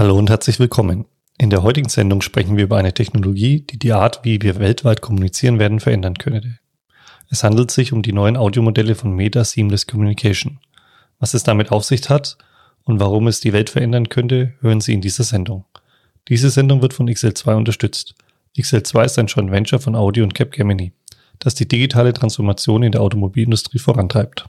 Hallo und herzlich willkommen. In der heutigen Sendung sprechen wir über eine Technologie, die die Art, wie wir weltweit kommunizieren werden, verändern könnte. Es handelt sich um die neuen Audiomodelle von Meta Seamless Communication. Was es damit auf sich hat und warum es die Welt verändern könnte, hören Sie in dieser Sendung. Diese Sendung wird von XL2 unterstützt. XL2 ist ein Joint Venture von Audi und Capgemini, das die digitale Transformation in der Automobilindustrie vorantreibt.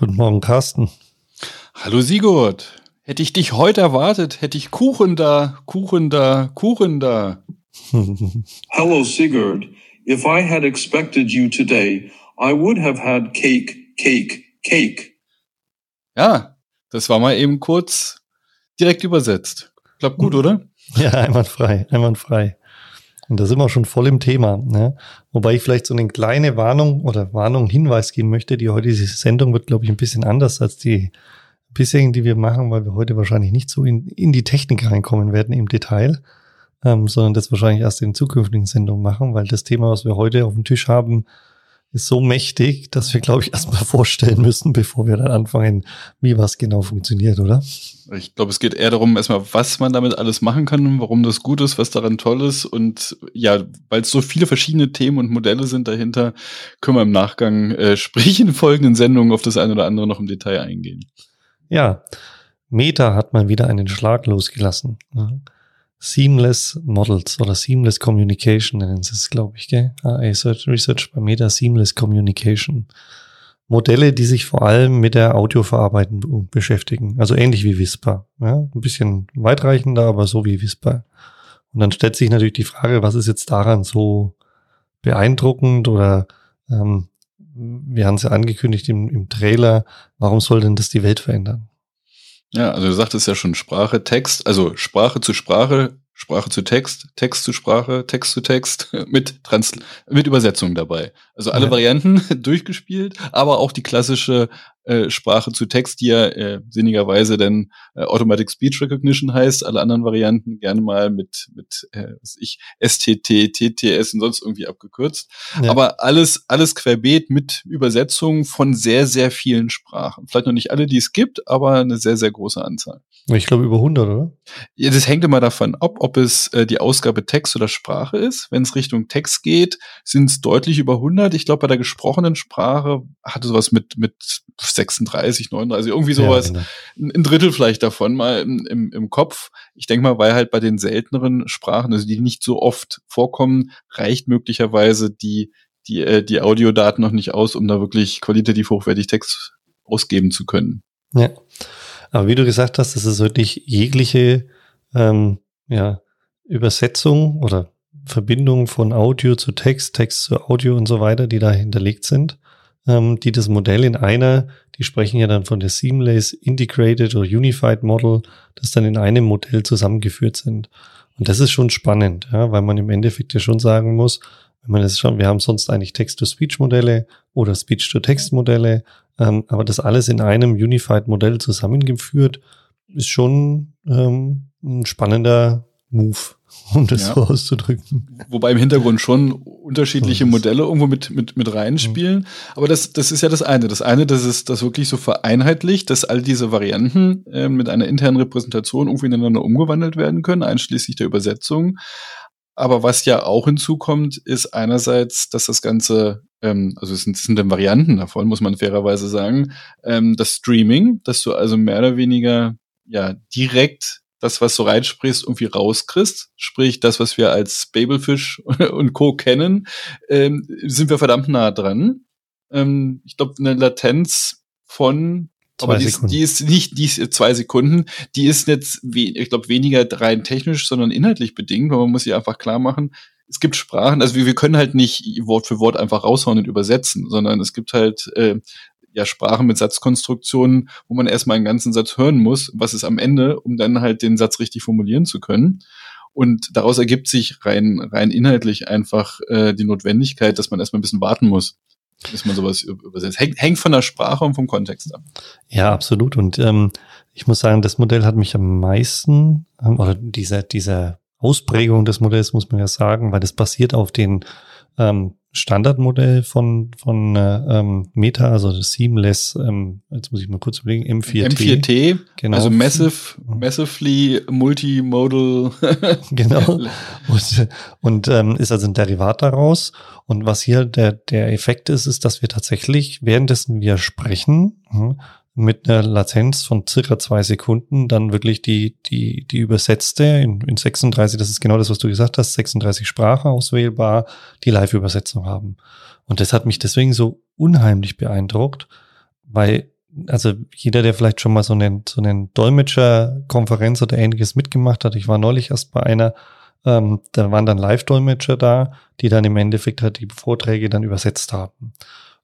Guten Morgen, Carsten. Hallo Sigurd. Hätte ich dich heute erwartet, hätte ich Kuchen da, Kuchen da, Kuchen da. Hello Sigurd. If I had expected you today, I would have had cake, cake, cake. Ja, das war mal eben kurz direkt übersetzt. Klappt gut, oder? Ja, einwandfrei, einwandfrei. Und da sind wir schon voll im Thema. Ne? Wobei ich vielleicht so eine kleine Warnung oder Warnung, Hinweis geben möchte. Die heutige Sendung wird, glaube ich, ein bisschen anders als die bisherigen, die wir machen, weil wir heute wahrscheinlich nicht so in, in die Technik reinkommen werden im Detail, ähm, sondern das wahrscheinlich erst in zukünftigen Sendungen machen, weil das Thema, was wir heute auf dem Tisch haben, ist so mächtig, dass wir, glaube ich, erstmal vorstellen müssen, bevor wir dann anfangen, wie was genau funktioniert, oder? Ich glaube, es geht eher darum, erstmal, was man damit alles machen kann, warum das gut ist, was daran toll ist. Und ja, weil es so viele verschiedene Themen und Modelle sind dahinter, können wir im Nachgang, äh, sprich in folgenden Sendungen, auf das eine oder andere noch im Detail eingehen. Ja, Meta hat mal wieder einen Schlag losgelassen. Seamless Models oder Seamless Communication nennen sie es, glaube ich, gell? Ah, Research, bei Meta Seamless Communication. Modelle, die sich vor allem mit der Audioverarbeitung beschäftigen. Also ähnlich wie Whisper. Ja? Ein bisschen weitreichender, aber so wie Whisper. Und dann stellt sich natürlich die Frage, was ist jetzt daran so beeindruckend oder ähm, wir haben es ja angekündigt im, im Trailer, warum soll denn das die Welt verändern? Ja, also du sagtest ja schon Sprache, Text, also Sprache zu Sprache, Sprache zu Text, Text zu Sprache, Text zu Text mit Trans mit Übersetzung dabei. Also alle ja. Varianten durchgespielt, aber auch die klassische äh, Sprache zu Text, die ja äh, sinnigerweise denn äh, Automatic Speech Recognition heißt, alle anderen Varianten gerne mal mit mit äh, was ich STT, TTS und sonst irgendwie abgekürzt. Ja. Aber alles alles querbeet mit Übersetzung von sehr sehr vielen Sprachen. Vielleicht noch nicht alle, die es gibt, aber eine sehr sehr große Anzahl. Ich glaube über 100, oder? Ja, das hängt immer davon ab, ob es äh, die Ausgabe Text oder Sprache ist. Wenn es Richtung Text geht, sind es deutlich über 100. Ich glaube, bei der gesprochenen Sprache hatte sowas mit mit 36, 39, irgendwie sowas, ja, genau. ein Drittel vielleicht davon mal im, im, Kopf. Ich denke mal, weil halt bei den selteneren Sprachen, also die nicht so oft vorkommen, reicht möglicherweise die, die, äh, die Audiodaten noch nicht aus, um da wirklich qualitativ hochwertig Text ausgeben zu können. Ja. Aber wie du gesagt hast, das ist wirklich jegliche ähm, ja, Übersetzung oder Verbindung von Audio zu Text, Text zu Audio und so weiter, die da hinterlegt sind ähm, die das Modell in einer, die sprechen ja dann von der Seamless Integrated oder Unified Model, das dann in einem Modell zusammengeführt sind. Und das ist schon spannend, ja, weil man im Endeffekt ja schon sagen muss, wenn man das schon, wir haben sonst eigentlich Text-to-Speech-Modelle oder Speech-to-Text-Modelle, ähm, aber das alles in einem Unified-Modell zusammengeführt, ist schon ähm, ein spannender Move um das ja. so auszudrücken. Wobei im Hintergrund schon unterschiedliche Modelle irgendwo mit, mit, mit reinspielen. Aber das, das ist ja das eine. Das eine, das ist das wirklich so vereinheitlicht, dass all diese Varianten äh, mit einer internen Repräsentation irgendwie ineinander umgewandelt werden können, einschließlich der Übersetzung. Aber was ja auch hinzukommt, ist einerseits, dass das Ganze, ähm, also es sind, es sind dann Varianten davon, muss man fairerweise sagen, ähm, das Streaming, dass du also mehr oder weniger ja direkt das, was du reinsprichst, irgendwie rauskriegst. Sprich, das, was wir als Babelfish und Co. kennen, ähm, sind wir verdammt nah dran. Ähm, ich glaube, eine Latenz von Zwei aber die ist, die ist nicht, die ist zwei Sekunden, die ist jetzt, ich glaube, weniger rein technisch, sondern inhaltlich bedingt, weil man muss sich einfach klar machen, es gibt Sprachen, also wir, wir können halt nicht Wort für Wort einfach raushauen und übersetzen, sondern es gibt halt äh, ja Sprachen mit Satzkonstruktionen, wo man erstmal einen ganzen Satz hören muss, was ist am Ende, um dann halt den Satz richtig formulieren zu können. Und daraus ergibt sich rein, rein inhaltlich einfach äh, die Notwendigkeit, dass man erstmal ein bisschen warten muss, bis man sowas übersetzt. Hängt, hängt von der Sprache und vom Kontext ab. Ja, absolut. Und ähm, ich muss sagen, das Modell hat mich am meisten, ähm, oder diese, diese Ausprägung des Modells muss man ja sagen, weil das basiert auf den ähm, Standardmodell von, von äh, ähm, Meta, also das Seamless, ähm, jetzt muss ich mal kurz überlegen, M4T. M4T, genau. also Massive, Massively Multimodal. genau. Und, und ähm, ist also ein Derivat daraus. Und was hier der, der Effekt ist, ist, dass wir tatsächlich, währenddessen wir sprechen, hm, mit einer Latenz von circa zwei Sekunden dann wirklich die, die, die übersetzte in, in 36, das ist genau das, was du gesagt hast, 36 Sprachen auswählbar, die Live-Übersetzung haben. Und das hat mich deswegen so unheimlich beeindruckt, weil, also jeder, der vielleicht schon mal so einen, so einen Dolmetscher-Konferenz oder ähnliches mitgemacht hat, ich war neulich erst bei einer, ähm, da waren dann Live-Dolmetscher da, die dann im Endeffekt halt die Vorträge dann übersetzt haben.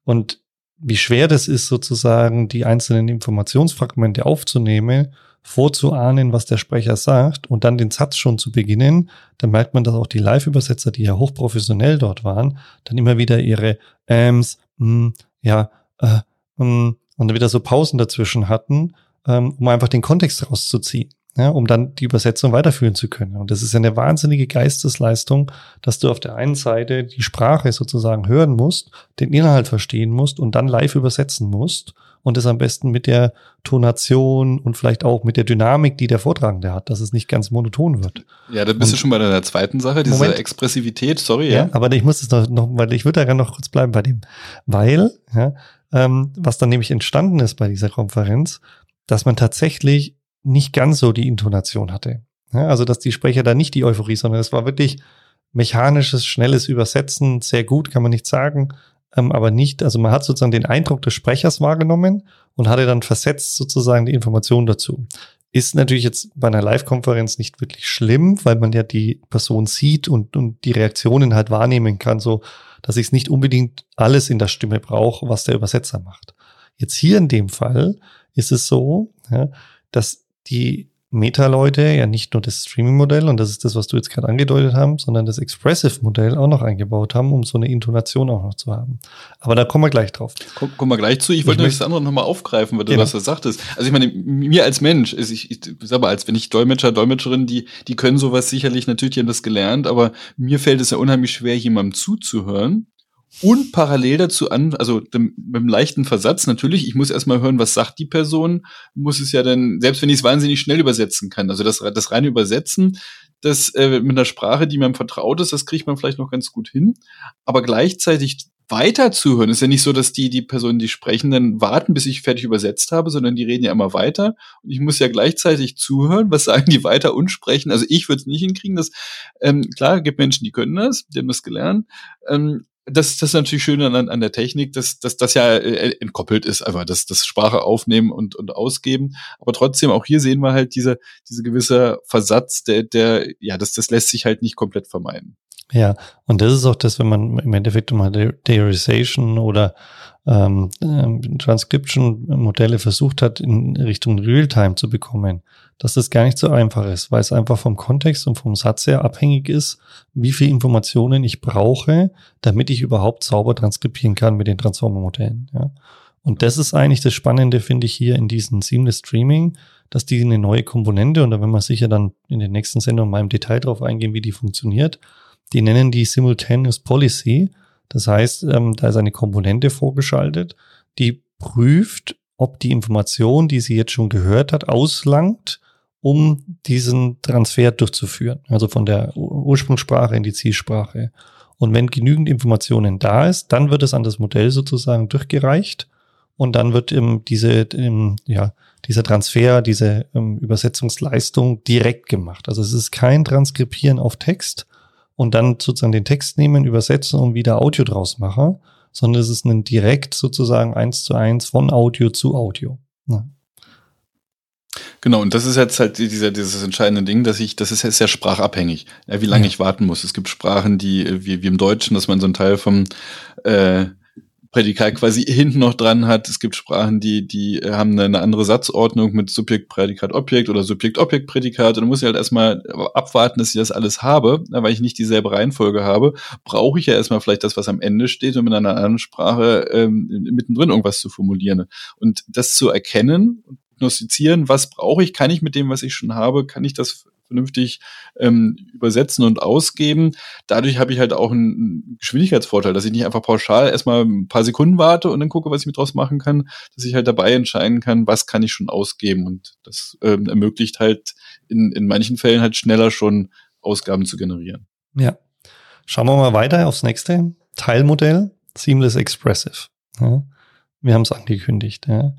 Und wie schwer das ist, sozusagen die einzelnen Informationsfragmente aufzunehmen, vorzuahnen, was der Sprecher sagt und dann den Satz schon zu beginnen, dann merkt man, dass auch die Live-Übersetzer, die ja hochprofessionell dort waren, dann immer wieder ihre Äms, mm, ja, äh, mm, und wieder so Pausen dazwischen hatten, ähm, um einfach den Kontext rauszuziehen ja, um dann die Übersetzung weiterführen zu können. Und das ist eine wahnsinnige Geistesleistung, dass du auf der einen Seite die Sprache sozusagen hören musst, den Inhalt verstehen musst und dann live übersetzen musst und das am besten mit der Tonation und vielleicht auch mit der Dynamik, die der Vortragende hat, dass es nicht ganz monoton wird. Ja, da bist und, du schon bei der zweiten Sache, diese Moment, Expressivität, sorry, ja. ja. Aber ich muss es noch, noch weil ich würde daran noch kurz bleiben bei dem, weil, ja, ähm, was dann nämlich entstanden ist bei dieser Konferenz, dass man tatsächlich nicht ganz so die Intonation hatte. Ja, also, dass die Sprecher da nicht die Euphorie, sondern es war wirklich mechanisches, schnelles Übersetzen, sehr gut, kann man nicht sagen, ähm, aber nicht, also man hat sozusagen den Eindruck des Sprechers wahrgenommen und hatte dann versetzt sozusagen die Information dazu. Ist natürlich jetzt bei einer Live-Konferenz nicht wirklich schlimm, weil man ja die Person sieht und, und die Reaktionen halt wahrnehmen kann, so dass ich es nicht unbedingt alles in der Stimme brauche, was der Übersetzer macht. Jetzt hier in dem Fall ist es so, ja, dass die Meta-Leute ja nicht nur das Streaming-Modell, und das ist das, was du jetzt gerade angedeutet haben, sondern das Expressive-Modell auch noch eingebaut haben, um so eine Intonation auch noch zu haben. Aber da kommen wir gleich drauf. Komm, kommen wir gleich zu. Ich wollte ich das andere nochmal aufgreifen, weil du genau. was du sagtest. Also ich meine, mir als Mensch, ist ich, ich sag mal, als wenn ich Dolmetscher, Dolmetscherin, die, die können sowas sicherlich, natürlich, die haben das gelernt, aber mir fällt es ja unheimlich schwer, jemandem zuzuhören und parallel dazu an, also dem, mit einem leichten Versatz natürlich, ich muss erstmal hören, was sagt die Person, muss es ja dann, selbst wenn ich es wahnsinnig schnell übersetzen kann, also das, das reine Übersetzen, das äh, mit einer Sprache, die mir vertraut ist, das kriegt man vielleicht noch ganz gut hin, aber gleichzeitig weiter zuhören. Ist ja nicht so, dass die, die Personen, die sprechen, dann warten, bis ich fertig übersetzt habe, sondern die reden ja immer weiter. Und ich muss ja gleichzeitig zuhören, was sagen die weiter und sprechen. Also ich würde es nicht hinkriegen. Das, ähm, klar, gibt Menschen, die können das, die haben das gelernt. Ähm, das, das ist natürlich schön an, an der Technik, dass, dass das ja äh, entkoppelt ist, einfach das, das Sprache aufnehmen und, und ausgeben. Aber trotzdem, auch hier sehen wir halt diese, diese gewisse Versatz, der, der, ja, das, das lässt sich halt nicht komplett vermeiden. Ja, und das ist auch das, wenn man im Endeffekt mal Deorization oder ähm, ähm, Transcription-Modelle versucht hat, in Richtung Realtime zu bekommen, dass das gar nicht so einfach ist, weil es einfach vom Kontext und vom Satz her abhängig ist, wie viel Informationen ich brauche, damit ich überhaupt sauber transkribieren kann mit den Transformer-Modellen. Ja. Und das ist eigentlich das Spannende, finde ich, hier in diesem Seamless Streaming, dass die eine neue Komponente, und da werden wir sicher dann in den nächsten Sendungen mal im Detail drauf eingehen, wie die funktioniert, die nennen die Simultaneous Policy. Das heißt, ähm, da ist eine Komponente vorgeschaltet, die prüft, ob die Information, die sie jetzt schon gehört hat, auslangt, um diesen Transfer durchzuführen. Also von der Ursprungssprache in die Zielsprache. Und wenn genügend Informationen da ist, dann wird es an das Modell sozusagen durchgereicht und dann wird eben diese, ähm, ja, dieser Transfer, diese ähm, Übersetzungsleistung direkt gemacht. Also es ist kein Transkribieren auf Text, und dann sozusagen den Text nehmen, übersetzen und wieder Audio draus machen, sondern es ist ein direkt sozusagen eins zu eins von Audio zu Audio. Ja. Genau, und das ist jetzt halt dieser, dieses entscheidende Ding, dass ich, das ist jetzt sehr sprachabhängig, ja, wie lange ja. ich warten muss. Es gibt Sprachen, die, wie, wie im Deutschen, dass man so einen Teil vom äh, Prädikat quasi hinten noch dran hat. Es gibt Sprachen, die, die haben eine andere Satzordnung mit Subjekt, Prädikat, Objekt oder Subjekt, Objekt, Prädikat. Und dann muss ich halt erstmal abwarten, dass ich das alles habe, weil ich nicht dieselbe Reihenfolge habe. Brauche ich ja erstmal vielleicht das, was am Ende steht, um in einer anderen Sprache ähm, mittendrin irgendwas zu formulieren. Und das zu erkennen und was brauche ich, kann ich mit dem, was ich schon habe, kann ich das vernünftig ähm, übersetzen und ausgeben. Dadurch habe ich halt auch einen Geschwindigkeitsvorteil, dass ich nicht einfach pauschal erstmal ein paar Sekunden warte und dann gucke, was ich mit draus machen kann, dass ich halt dabei entscheiden kann, was kann ich schon ausgeben. Und das ähm, ermöglicht halt in, in manchen Fällen halt schneller schon Ausgaben zu generieren. Ja. Schauen wir mal weiter aufs nächste Teilmodell, Seamless Expressive. Ja. Wir haben es angekündigt. Ja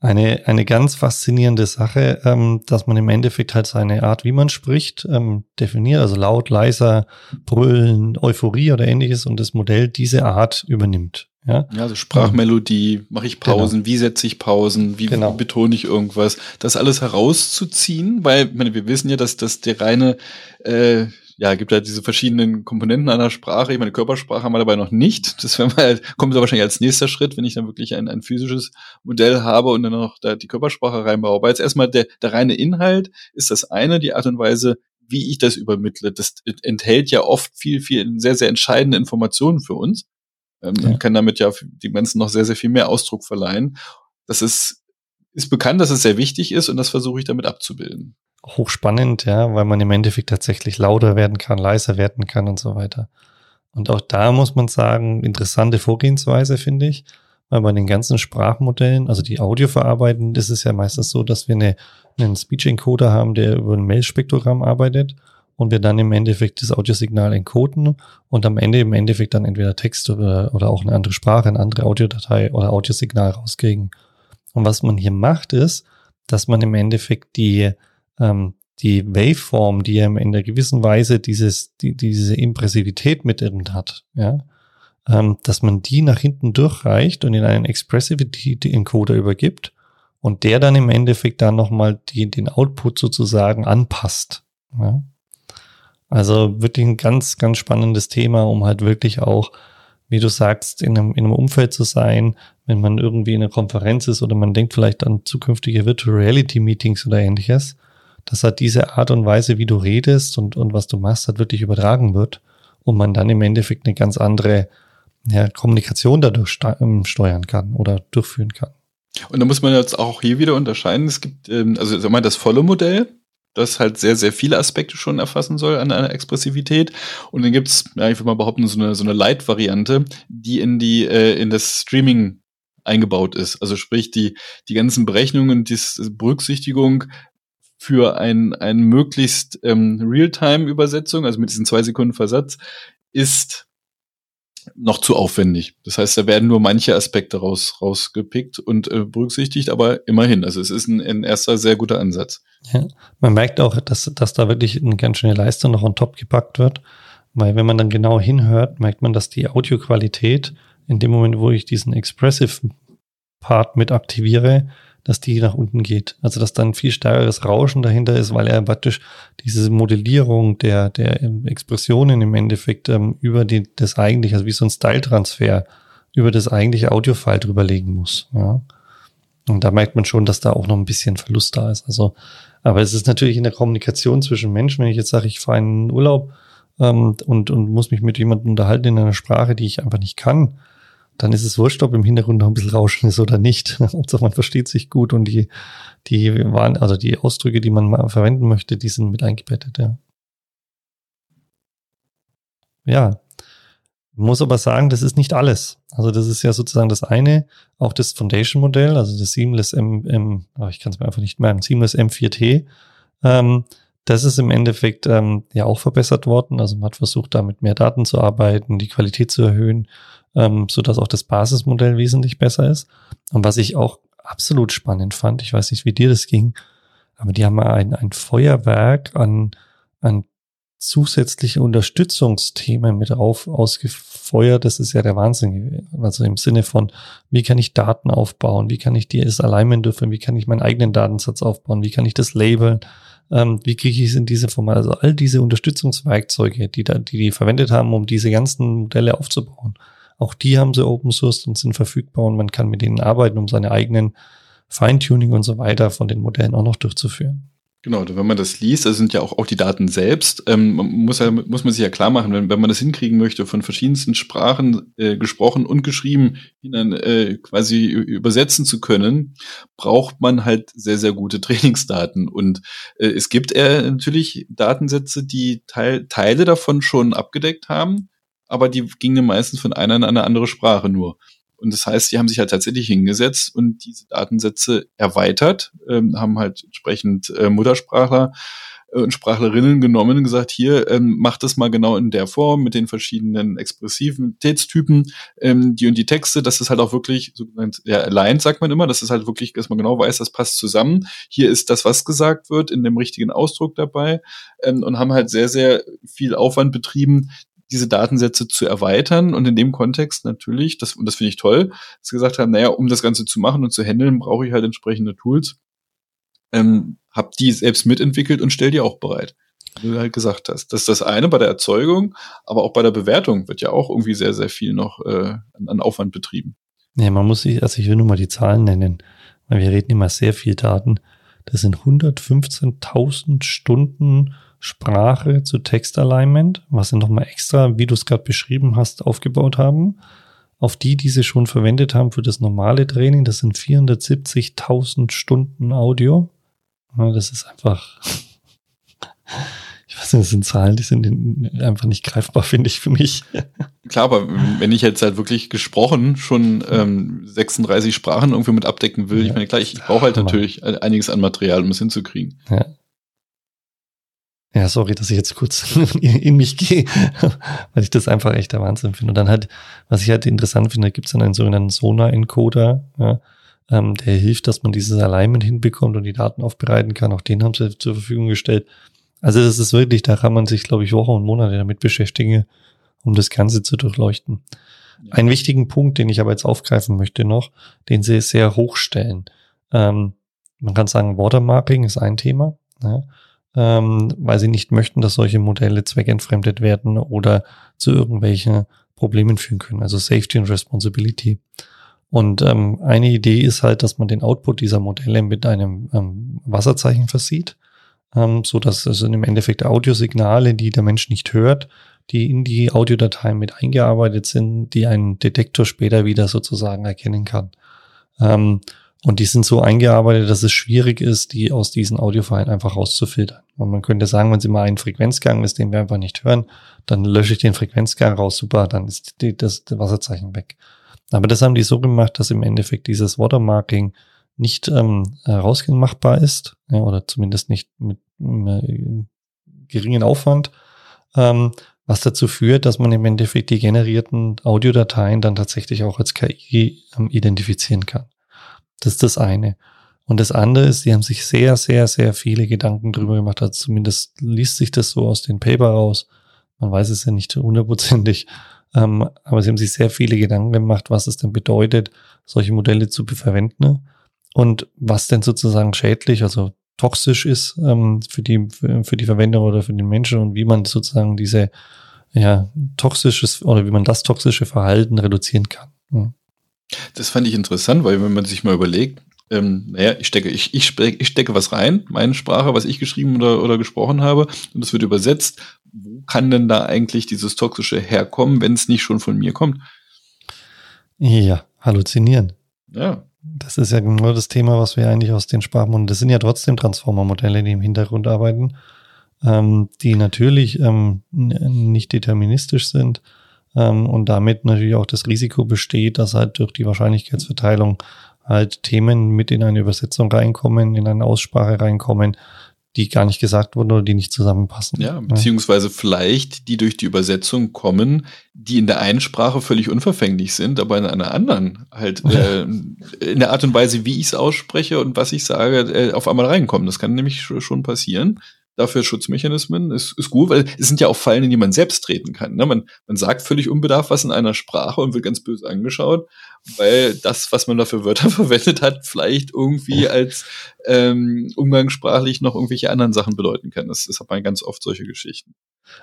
eine, eine ganz faszinierende Sache, ähm, dass man im Endeffekt halt seine Art, wie man spricht, ähm, definiert, also laut, leiser, brüllen, Euphorie oder ähnliches und das Modell diese Art übernimmt. Ja, ja also Sprachmelodie, mache ich Pausen, genau. wie setze ich Pausen, wie genau. betone ich irgendwas, das alles herauszuziehen, weil meine, wir wissen ja, dass das der reine äh, ja, gibt ja diese verschiedenen Komponenten einer Sprache. Ich meine, Körpersprache haben wir dabei noch nicht. Das wir, kommt da wahrscheinlich als nächster Schritt, wenn ich dann wirklich ein, ein physisches Modell habe und dann noch da die Körpersprache reinbaue. Aber jetzt erstmal der, der reine Inhalt ist das eine, die Art und Weise, wie ich das übermittle. Das enthält ja oft viel, viel sehr, sehr entscheidende Informationen für uns. Ähm, ja. Und kann damit ja dem Ganzen noch sehr, sehr viel mehr Ausdruck verleihen. Das ist, ist bekannt, dass es sehr wichtig ist und das versuche ich damit abzubilden hochspannend, ja, weil man im Endeffekt tatsächlich lauter werden kann, leiser werden kann und so weiter. Und auch da muss man sagen, interessante Vorgehensweise, finde ich, weil bei den ganzen Sprachmodellen, also die Audio verarbeiten, ist es ja meistens so, dass wir eine, einen Speech-Encoder haben, der über ein Mail-Spektrogramm arbeitet und wir dann im Endeffekt das Audiosignal encoden und am Ende im Endeffekt dann entweder Text oder, oder auch eine andere Sprache, eine andere Audiodatei oder Audiosignal rauskriegen. Und was man hier macht, ist, dass man im Endeffekt die ähm, die Waveform, die ja in einer gewissen Weise dieses, die, diese Impressivität mit drin hat, ja, ähm, dass man die nach hinten durchreicht und in einen Expressivity-Encoder übergibt und der dann im Endeffekt dann nochmal die, den Output sozusagen anpasst. Ja. Also wirklich ein ganz, ganz spannendes Thema, um halt wirklich auch, wie du sagst, in einem, in einem Umfeld zu sein, wenn man irgendwie in einer Konferenz ist oder man denkt vielleicht an zukünftige Virtual Reality Meetings oder ähnliches, dass halt diese Art und Weise, wie du redest und, und was du machst, halt wirklich übertragen wird und man dann im Endeffekt eine ganz andere ja, Kommunikation dadurch ähm, steuern kann oder durchführen kann. Und da muss man jetzt auch hier wieder unterscheiden. Es gibt, ähm, also sag mal, das volle Modell, das halt sehr, sehr viele Aspekte schon erfassen soll an einer Expressivität. Und dann gibt's, ja, ich würde mal behaupten, so eine, so eine Light-Variante, die in die, äh, in das Streaming eingebaut ist. Also sprich, die, die ganzen Berechnungen, die Berücksichtigung für ein, ein möglichst ähm, Realtime-Übersetzung, also mit diesen zwei Sekunden Versatz, ist noch zu aufwendig. Das heißt, da werden nur manche Aspekte raus, rausgepickt und äh, berücksichtigt, aber immerhin. Also es ist ein, ein erster sehr guter Ansatz. Ja, man merkt auch, dass, dass da wirklich eine ganz schöne Leistung noch on top gepackt wird, weil wenn man dann genau hinhört, merkt man, dass die Audioqualität in dem Moment, wo ich diesen Expressive Part mit aktiviere, dass die nach unten geht. Also dass dann viel stärkeres Rauschen dahinter ist, weil er praktisch diese Modellierung der, der Expressionen im Endeffekt ähm, über die, das eigentliche, also wie so ein Style-Transfer über das eigentliche Audio-File drüberlegen muss. Ja. Und da merkt man schon, dass da auch noch ein bisschen Verlust da ist. Also, aber es ist natürlich in der Kommunikation zwischen Menschen, wenn ich jetzt sage, ich fahre in einen Urlaub ähm, und, und muss mich mit jemandem unterhalten in einer Sprache, die ich einfach nicht kann, dann ist es wurscht, ob im Hintergrund noch ein bisschen Rauschen ist oder nicht. Hauptsache man versteht sich gut und die, die waren, also die Ausdrücke, die man verwenden möchte, die sind mit eingebettet, ja. Ja. Muss aber sagen, das ist nicht alles. Also das ist ja sozusagen das eine, auch das Foundation-Modell, also das Seamless M, M oh, ich kann es mir einfach nicht merken, Seamless M4T. Ähm, das ist im Endeffekt ähm, ja auch verbessert worden. Also man hat versucht, da mit mehr Daten zu arbeiten, die Qualität zu erhöhen ähm, so dass auch das Basismodell wesentlich besser ist. Und was ich auch absolut spannend fand, ich weiß nicht, wie dir das ging, aber die haben ein, ein Feuerwerk an, an zusätzliche Unterstützungsthemen mit auf ausgefeuert. Das ist ja der Wahnsinn. Also im Sinne von, wie kann ich Daten aufbauen? Wie kann ich das Alignment dürfen? Wie kann ich meinen eigenen Datensatz aufbauen? Wie kann ich das labeln? Ähm, wie kriege ich es in diese Format? Also all diese Unterstützungswerkzeuge, die da, die die verwendet haben, um diese ganzen Modelle aufzubauen. Auch die haben sie open sourced und sind verfügbar und man kann mit denen arbeiten, um seine eigenen Feintuning und so weiter von den Modellen auch noch durchzuführen. Genau, wenn man das liest, das sind ja auch, auch die Daten selbst, ähm, muss, ja, muss man sich ja klar machen, wenn, wenn man das hinkriegen möchte, von verschiedensten Sprachen äh, gesprochen und geschrieben, ihn dann äh, quasi übersetzen zu können, braucht man halt sehr, sehr gute Trainingsdaten. Und äh, es gibt äh, natürlich Datensätze, die Teil, Teile davon schon abgedeckt haben, aber die gingen meistens von einer in eine andere Sprache nur. Und das heißt, sie haben sich halt tatsächlich hingesetzt und diese Datensätze erweitert, ähm, haben halt entsprechend äh, Muttersprachler äh, und Sprachlerinnen genommen und gesagt, hier, ähm, macht das mal genau in der Form mit den verschiedenen Expressivitätstypen, ähm, die und die Texte, dass es halt auch wirklich so ja, aligned, sagt man immer, dass es halt wirklich, dass man genau weiß, das passt zusammen. Hier ist das, was gesagt wird, in dem richtigen Ausdruck dabei ähm, und haben halt sehr, sehr viel Aufwand betrieben, diese Datensätze zu erweitern und in dem Kontext natürlich, das, und das finde ich toll, dass sie gesagt haben, naja, um das Ganze zu machen und zu handeln, brauche ich halt entsprechende Tools. Ähm, hab die selbst mitentwickelt und stell die auch bereit. Wie du halt gesagt hast. Das ist das eine bei der Erzeugung, aber auch bei der Bewertung wird ja auch irgendwie sehr, sehr viel noch äh, an Aufwand betrieben. Ja, man muss sich, also ich will nur mal die Zahlen nennen, weil wir reden immer sehr viel Daten. Das sind 115.000 Stunden Sprache zu Textalignment, was sie nochmal extra, wie du es gerade beschrieben hast, aufgebaut haben. Auf die, die sie schon verwendet haben für das normale Training, das sind 470.000 Stunden Audio. Das ist einfach, ich weiß nicht, das sind Zahlen, die sind einfach nicht greifbar, finde ich, für mich. Klar, aber wenn ich jetzt halt wirklich gesprochen schon ähm, 36 Sprachen irgendwie mit abdecken will, ja. ich meine, klar, ich brauche halt natürlich einiges an Material, um es hinzukriegen. Ja. Ja, sorry, dass ich jetzt kurz in mich gehe, weil ich das einfach echt der Wahnsinn finde. Und dann halt, was ich halt interessant finde, gibt es dann einen sogenannten Sonar-Encoder, ja, ähm, der hilft, dass man dieses Alignment hinbekommt und die Daten aufbereiten kann. Auch den haben sie zur Verfügung gestellt. Also das ist wirklich, da kann man sich, glaube ich, Wochen und Monate damit beschäftigen, um das Ganze zu durchleuchten. Ja. Einen wichtigen Punkt, den ich aber jetzt aufgreifen möchte noch, den sie sehr hochstellen. Ähm, man kann sagen, Watermarking ist ein Thema. Ja ähm, weil sie nicht möchten, dass solche Modelle zweckentfremdet werden oder zu irgendwelchen Problemen führen können. Also Safety und Responsibility. Und ähm, eine Idee ist halt, dass man den Output dieser Modelle mit einem ähm, Wasserzeichen versieht, ähm, so dass es im Endeffekt Audiosignale, die der Mensch nicht hört, die in die Audiodatei mit eingearbeitet sind, die ein Detektor später wieder sozusagen erkennen kann. Ähm, und die sind so eingearbeitet, dass es schwierig ist, die aus diesen Audiofeilen einfach rauszufiltern. Und man könnte sagen, wenn Sie mal einen Frequenzgang ist, den wir einfach nicht hören, dann lösche ich den Frequenzgang raus, super, dann ist die, das, Wasserzeichen weg. Aber das haben die so gemacht, dass im Endeffekt dieses Watermarking nicht ähm, herausmachbar ist, ja, oder zumindest nicht mit äh, geringen Aufwand, ähm, was dazu führt, dass man im Endeffekt die generierten Audiodateien dann tatsächlich auch als KI ähm, identifizieren kann. Das ist das eine. Und das andere ist, sie haben sich sehr, sehr, sehr viele Gedanken drüber gemacht. Also zumindest liest sich das so aus den Paper raus. Man weiß es ja nicht hundertprozentig. Ähm, aber sie haben sich sehr viele Gedanken gemacht, was es denn bedeutet, solche Modelle zu verwenden und was denn sozusagen schädlich, also toxisch ist ähm, für die für, für, die Verwendung oder für den Menschen und wie man sozusagen diese ja toxisches oder wie man das toxische Verhalten reduzieren kann. Ja. Das fand ich interessant, weil wenn man sich mal überlegt, ähm, naja, ich stecke, ich, ich, stecke, ich stecke was rein, meine Sprache, was ich geschrieben oder, oder gesprochen habe, und es wird übersetzt. Wo kann denn da eigentlich dieses Toxische herkommen, wenn es nicht schon von mir kommt? Ja, halluzinieren. Ja. Das ist ja genau das Thema, was wir eigentlich aus den Sprachmodellen, das sind ja trotzdem Transformer-Modelle, die im Hintergrund arbeiten, ähm, die natürlich ähm, nicht deterministisch sind, ähm, und damit natürlich auch das Risiko besteht, dass halt durch die Wahrscheinlichkeitsverteilung halt Themen mit in eine Übersetzung reinkommen, in eine Aussprache reinkommen, die gar nicht gesagt wurden oder die nicht zusammenpassen. Ja, beziehungsweise vielleicht die durch die Übersetzung kommen, die in der einen Sprache völlig unverfänglich sind, aber in einer anderen halt äh, in der Art und Weise, wie ich es ausspreche und was ich sage, äh, auf einmal reinkommen. Das kann nämlich schon passieren. Dafür Schutzmechanismen, ist, ist gut, weil es sind ja auch Fallen, in die man selbst treten kann. Ne? Man, man sagt völlig unbedarft was in einer Sprache und wird ganz böse angeschaut, weil das, was man da für Wörter verwendet hat, vielleicht irgendwie als ähm, umgangssprachlich noch irgendwelche anderen Sachen bedeuten kann. Das, das hat man ganz oft solche Geschichten.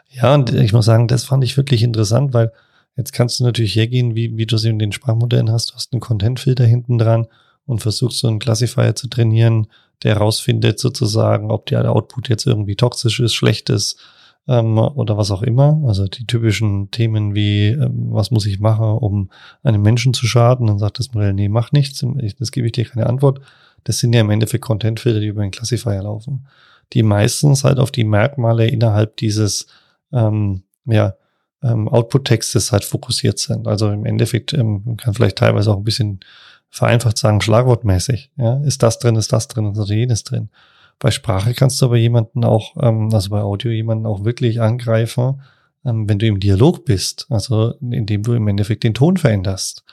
Ja, und ich muss sagen, das fand ich wirklich interessant, weil jetzt kannst du natürlich hergehen, wie, wie du es in den Sprachmodellen hast. Du hast einen Content-Filter hinten dran und versuchst so einen Classifier zu trainieren, der herausfindet sozusagen, ob der Output jetzt irgendwie toxisch ist, schlecht ist ähm, oder was auch immer. Also die typischen Themen wie, ähm, was muss ich machen, um einem Menschen zu schaden? Dann sagt das Modell, nee, mach nichts, das gebe ich dir keine Antwort. Das sind ja im Endeffekt Contentfilter, die über den Classifier laufen, die meistens halt auf die Merkmale innerhalb dieses ähm, ja, ähm, Output-Textes halt fokussiert sind. Also im Endeffekt ähm, kann vielleicht teilweise auch ein bisschen vereinfacht sagen, schlagwortmäßig. Ja, ist das drin, ist das drin, ist jenes drin. Bei Sprache kannst du aber jemanden auch, ähm, also bei Audio jemanden auch wirklich angreifen, ähm, wenn du im Dialog bist, also indem du im Endeffekt den Ton veränderst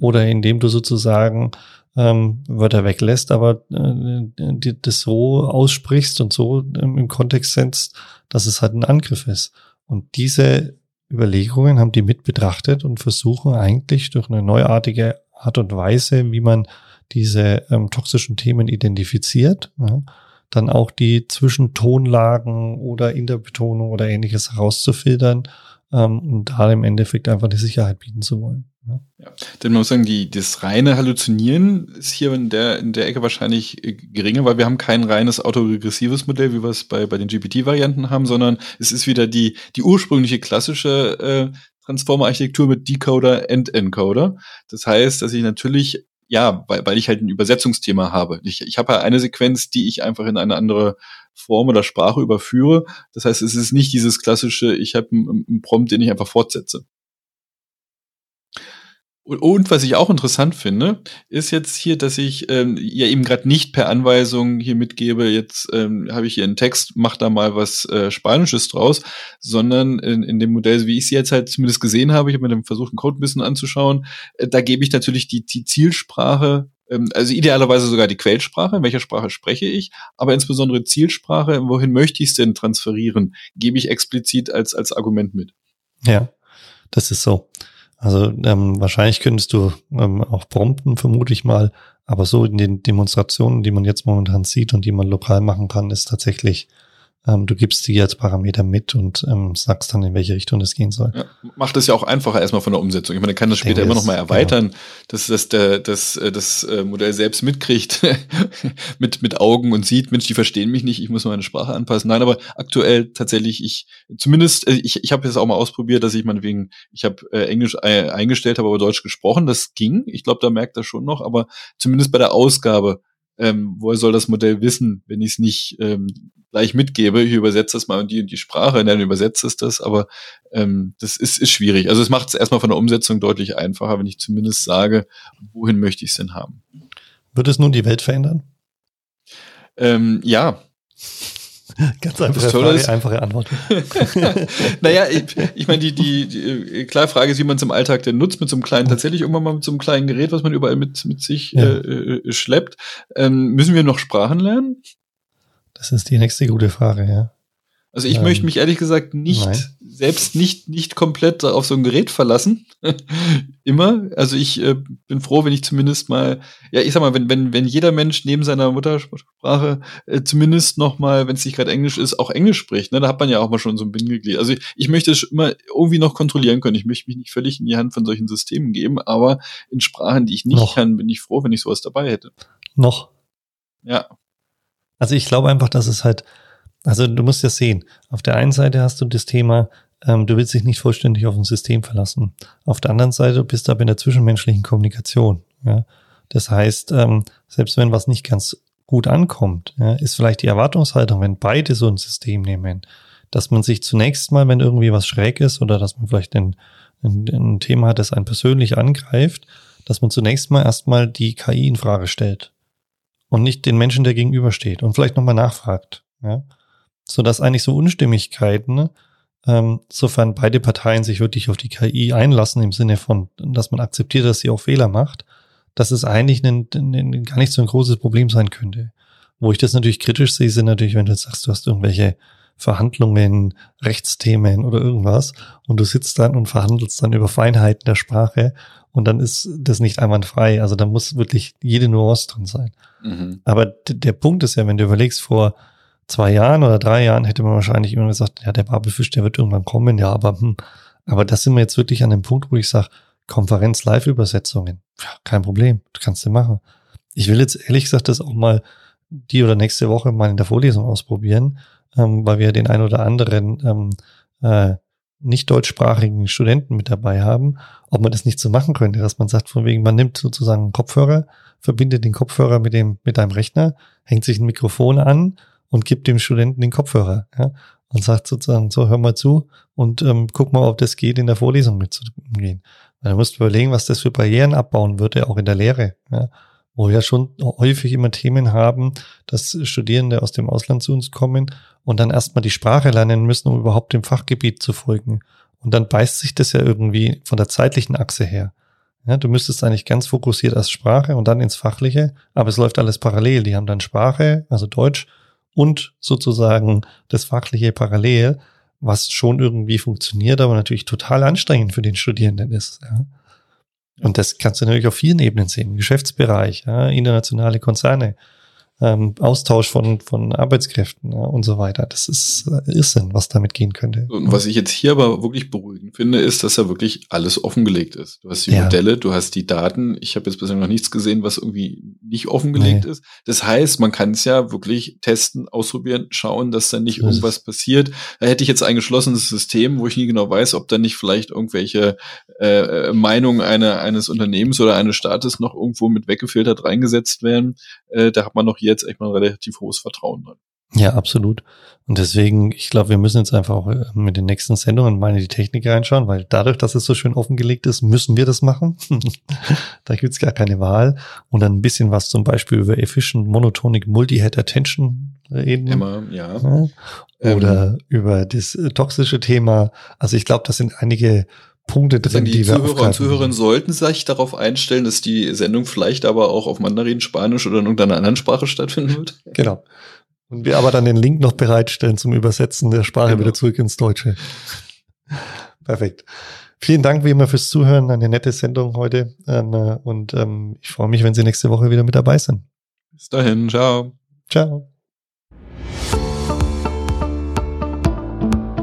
oder indem du sozusagen ähm, Wörter weglässt, aber äh, das so aussprichst und so ähm, im Kontext setzt, dass es halt ein Angriff ist. Und diese Überlegungen haben die mit betrachtet und versuchen eigentlich durch eine neuartige Art und Weise, wie man diese ähm, toxischen Themen identifiziert, ja, dann auch die Zwischentonlagen oder in der Betonung oder ähnliches herauszufiltern ähm, und da im Endeffekt einfach die Sicherheit bieten zu wollen. Ja. ja. Denn man muss sagen, die, das reine Halluzinieren ist hier in der, in der Ecke wahrscheinlich äh, geringer, weil wir haben kein reines autoregressives Modell, wie wir es bei, bei den GPT-Varianten haben, sondern es ist wieder die, die ursprüngliche klassische äh, Transformer-Architektur mit Decoder and Encoder. Das heißt, dass ich natürlich, ja, weil, weil ich halt ein Übersetzungsthema habe. Ich, ich habe ja eine Sequenz, die ich einfach in eine andere Form oder Sprache überführe. Das heißt, es ist nicht dieses klassische, ich habe einen, einen Prompt, den ich einfach fortsetze. Und, was ich auch interessant finde, ist jetzt hier, dass ich ähm, ja eben gerade nicht per Anweisung hier mitgebe, jetzt ähm, habe ich hier einen Text, mach da mal was äh, Spanisches draus, sondern in, in dem Modell, wie ich sie jetzt halt zumindest gesehen habe, ich habe mir dann versucht, einen Code ein bisschen anzuschauen, äh, da gebe ich natürlich die, die Zielsprache, ähm, also idealerweise sogar die Quellsprache, in welcher Sprache spreche ich, aber insbesondere Zielsprache, wohin möchte ich es denn transferieren, gebe ich explizit als, als Argument mit. Ja, das ist so. Also ähm, wahrscheinlich könntest du ähm, auch prompten, vermute ich mal. Aber so in den Demonstrationen, die man jetzt momentan sieht und die man lokal machen kann, ist tatsächlich ähm, du gibst die als Parameter mit und ähm, sagst dann, in welche Richtung es gehen soll. Ja, macht es ja auch einfacher erstmal von der Umsetzung. Ich meine, kann das später immer noch mal erweitern, genau. dass, dass der, dass, äh, das äh, Modell selbst mitkriegt, mit, mit Augen und sieht, Mensch, die verstehen mich nicht, ich muss meine Sprache anpassen. Nein, aber aktuell tatsächlich, ich zumindest, äh, ich, ich habe jetzt auch mal ausprobiert, dass ich meinetwegen, ich habe äh, Englisch eingestellt, habe aber Deutsch gesprochen. Das ging. Ich glaube, da merkt er schon noch, aber zumindest bei der Ausgabe ähm, woher soll das Modell wissen, wenn ich es nicht ähm, gleich mitgebe, ich übersetze das mal in die und die Sprache, dann übersetze es das, aber ähm, das ist, ist schwierig. Also es macht es erstmal von der Umsetzung deutlich einfacher, wenn ich zumindest sage, wohin möchte ich es denn haben. Wird es nun die Welt verändern? Ähm, ja. Ganz einfache Frage, ist, einfache Antwort. naja, ich, ich meine, die, die, die äh, klare Frage ist, wie man es im Alltag denn nutzt, mit so einem kleinen, tatsächlich irgendwann mal mit so einem kleinen Gerät, was man überall mit, mit sich ja. äh, äh schleppt. Ähm, müssen wir noch Sprachen lernen? Das ist die nächste gute Frage, ja. Also ich ähm, möchte mich ehrlich gesagt nicht, nein. selbst nicht, nicht komplett auf so ein Gerät verlassen. Immer. Also ich äh, bin froh, wenn ich zumindest mal, ja, ich sag mal, wenn, wenn, wenn jeder Mensch neben seiner Muttersprache äh, zumindest noch mal, wenn es nicht gerade Englisch ist, auch Englisch spricht, ne, da hat man ja auch mal schon so ein Bindeglied. Also ich, ich möchte es immer irgendwie noch kontrollieren können. Ich möchte mich nicht völlig in die Hand von solchen Systemen geben, aber in Sprachen, die ich nicht noch. kann, bin ich froh, wenn ich sowas dabei hätte. Noch. Ja. Also ich glaube einfach, dass es halt also du musst ja sehen, auf der einen Seite hast du das Thema, ähm, du willst dich nicht vollständig auf ein System verlassen. Auf der anderen Seite bist du aber in der zwischenmenschlichen Kommunikation. Ja? Das heißt, ähm, selbst wenn was nicht ganz gut ankommt, ja, ist vielleicht die Erwartungshaltung, wenn beide so ein System nehmen, dass man sich zunächst mal, wenn irgendwie was schräg ist oder dass man vielleicht ein, ein, ein Thema hat, das einen persönlich angreift, dass man zunächst mal erstmal die KI in Frage stellt und nicht den Menschen, der gegenübersteht und vielleicht nochmal nachfragt. Ja? So dass eigentlich so Unstimmigkeiten, ähm, sofern beide Parteien sich wirklich auf die KI einlassen, im Sinne von, dass man akzeptiert, dass sie auch Fehler macht, dass es eigentlich ein, ein, gar nicht so ein großes Problem sein könnte. Wo ich das natürlich kritisch sehe, sind natürlich, wenn du jetzt sagst, du hast irgendwelche Verhandlungen, Rechtsthemen oder irgendwas und du sitzt dann und verhandelst dann über Feinheiten der Sprache und dann ist das nicht einwandfrei. Also da muss wirklich jede Nuance drin sein. Mhm. Aber der Punkt ist ja, wenn du überlegst, vor zwei Jahren oder drei Jahren hätte man wahrscheinlich immer gesagt, ja, der Babelfisch, der wird irgendwann kommen, ja, aber hm, aber das sind wir jetzt wirklich an dem Punkt, wo ich sage, Konferenz-Live-Übersetzungen, ja, kein Problem, du kannst du machen. Ich will jetzt ehrlich gesagt das auch mal die oder nächste Woche mal in der Vorlesung ausprobieren, ähm, weil wir den ein oder anderen ähm, äh, nicht deutschsprachigen Studenten mit dabei haben, ob man das nicht so machen könnte, dass man sagt, von wegen, man nimmt sozusagen einen Kopfhörer, verbindet den Kopfhörer mit dem, mit einem Rechner, hängt sich ein Mikrofon an und gibt dem Studenten den Kopfhörer, ja, und sagt sozusagen, so, hör mal zu und ähm, guck mal, ob das geht, in der Vorlesung mitzugehen. Du musst überlegen, was das für Barrieren abbauen würde, auch in der Lehre, ja wo wir schon häufig immer Themen haben, dass Studierende aus dem Ausland zu uns kommen und dann erstmal die Sprache lernen müssen, um überhaupt dem Fachgebiet zu folgen. Und dann beißt sich das ja irgendwie von der zeitlichen Achse her. Ja, du müsstest eigentlich ganz fokussiert als Sprache und dann ins Fachliche, aber es läuft alles parallel. Die haben dann Sprache, also Deutsch und sozusagen das Fachliche parallel, was schon irgendwie funktioniert, aber natürlich total anstrengend für den Studierenden ist. Ja. Und das kannst du natürlich auf vielen Ebenen sehen. Geschäftsbereich, ja, internationale Konzerne, ähm, Austausch von, von Arbeitskräften ja, und so weiter. Das ist äh, Irrsinn, was damit gehen könnte. Und was ich jetzt hier aber wirklich beruhigend finde, ist, dass ja wirklich alles offengelegt ist. Du hast die ja. Modelle, du hast die Daten. Ich habe jetzt bisher noch nichts gesehen, was irgendwie nicht offengelegt nee. ist. Das heißt, man kann es ja wirklich testen, ausprobieren, schauen, dass da nicht das irgendwas passiert. Da hätte ich jetzt ein geschlossenes System, wo ich nie genau weiß, ob da nicht vielleicht irgendwelche äh, äh Meinungen eine, eines Unternehmens oder eines Staates noch irgendwo mit weggefiltert reingesetzt werden. Äh, da hat man noch hier jetzt echt mal relativ hohes Vertrauen drin. Ja, absolut. Und deswegen, ich glaube, wir müssen jetzt einfach auch äh, mit den nächsten Sendungen mal in die Technik reinschauen, weil dadurch, dass es so schön offengelegt ist, müssen wir das machen. da gibt's gar keine Wahl. Und dann ein bisschen was zum Beispiel über Efficient Monotonic Multi-Head Attention reden. Immer, ja. Oder ähm, über das äh, toxische Thema. Also ich glaube, das sind einige Punkte drin, die, die Zuhörer und Zuhörerinnen sollten sich darauf einstellen, dass die Sendung vielleicht aber auch auf Mandarin, Spanisch oder in irgendeiner anderen Sprache stattfinden wird. Genau. Und wir aber dann den Link noch bereitstellen zum Übersetzen der Sprache genau. wieder zurück ins Deutsche. Perfekt. Vielen Dank wie immer fürs Zuhören. Eine nette Sendung heute. Und ähm, ich freue mich, wenn Sie nächste Woche wieder mit dabei sind. Bis dahin. Ciao. Ciao.